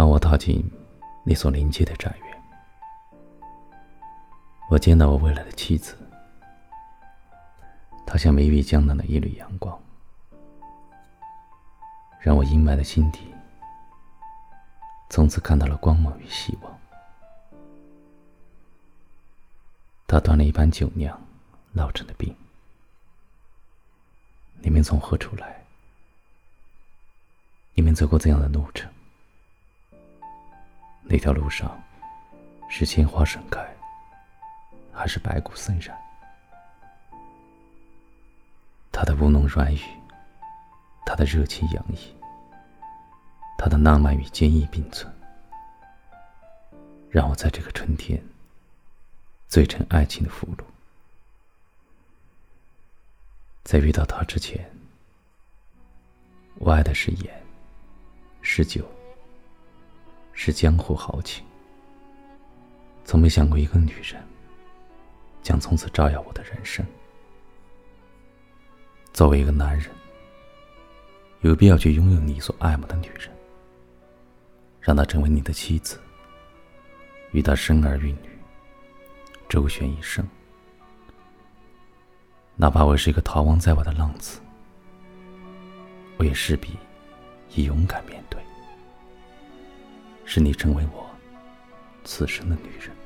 当我踏进那所临街的宅院，我见到我未来的妻子，她像美丽江南的一缕阳光，让我阴霾的心底从此看到了光芒与希望。她端了一盘酒酿，烙成的病，你们从何处来？你们走过怎样的路程？那条路上，是鲜花盛开，还是白骨森然？他的吴侬软语，他的热情洋溢，他的浪漫与坚毅并存，让我在这个春天醉成爱情的俘虏。在遇到他之前，我爱的是盐。是酒，是江湖豪情。从没想过一个女人将从此照耀我的人生。作为一个男人，有必要去拥有你所爱慕的女人，让她成为你的妻子，与她生儿育女，周旋一生。哪怕我是一个逃亡在外的浪子，我也势必。以勇敢面对，是你成为我此生的女人。